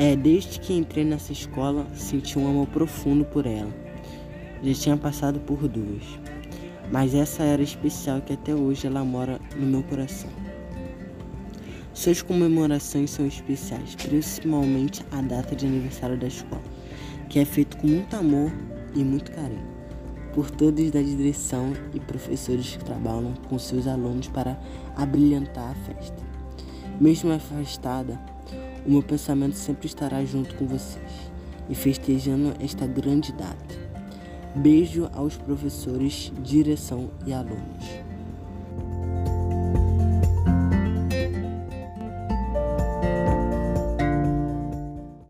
É, desde que entrei nessa escola, senti um amor profundo por ela. Já tinha passado por duas, mas essa era especial que até hoje ela mora no meu coração. Suas comemorações são especiais, principalmente a data de aniversário da escola, que é feito com muito amor e muito carinho por todos da direção e professores que trabalham com seus alunos para abrilhantar a festa. Mesmo afastada, o meu pensamento sempre estará junto com vocês e festejando esta grande data. Beijo aos professores, direção e alunos.